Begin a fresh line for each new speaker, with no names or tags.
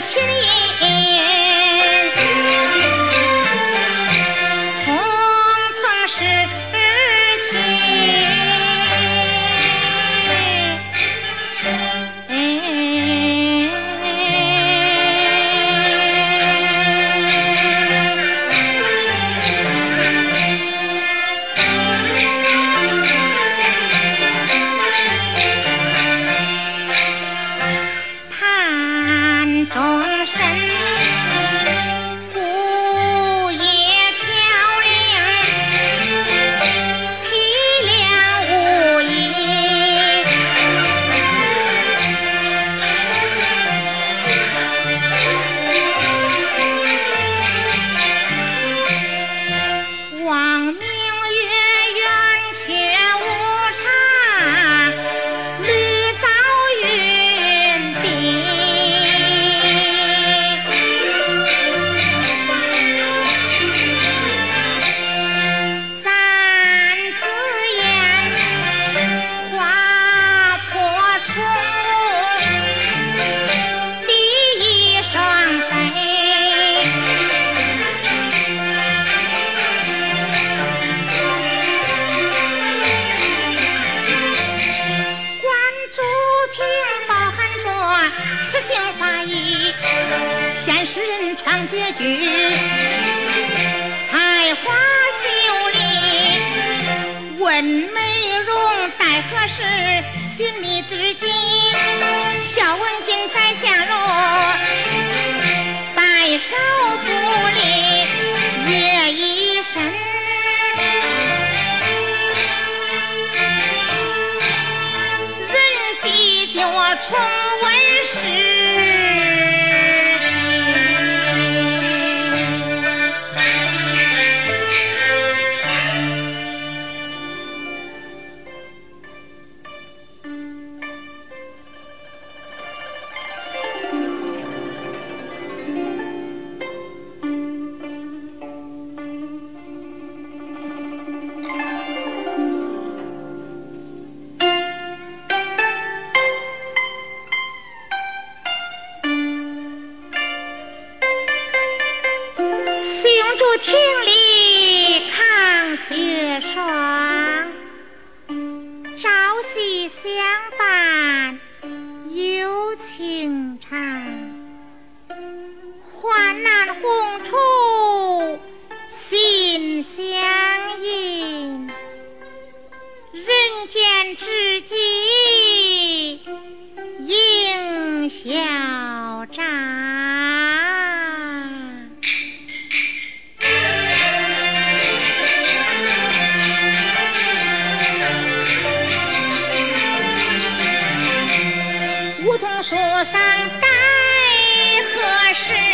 千言唱结句，采花秀丽，问美容待何时，寻觅知己，笑问君摘下落，白首不离夜已深。人迹叫我重温时。竹亭里看雪霜，朝夕相伴有情长。患难共处心相印。人间知己。路上待何时？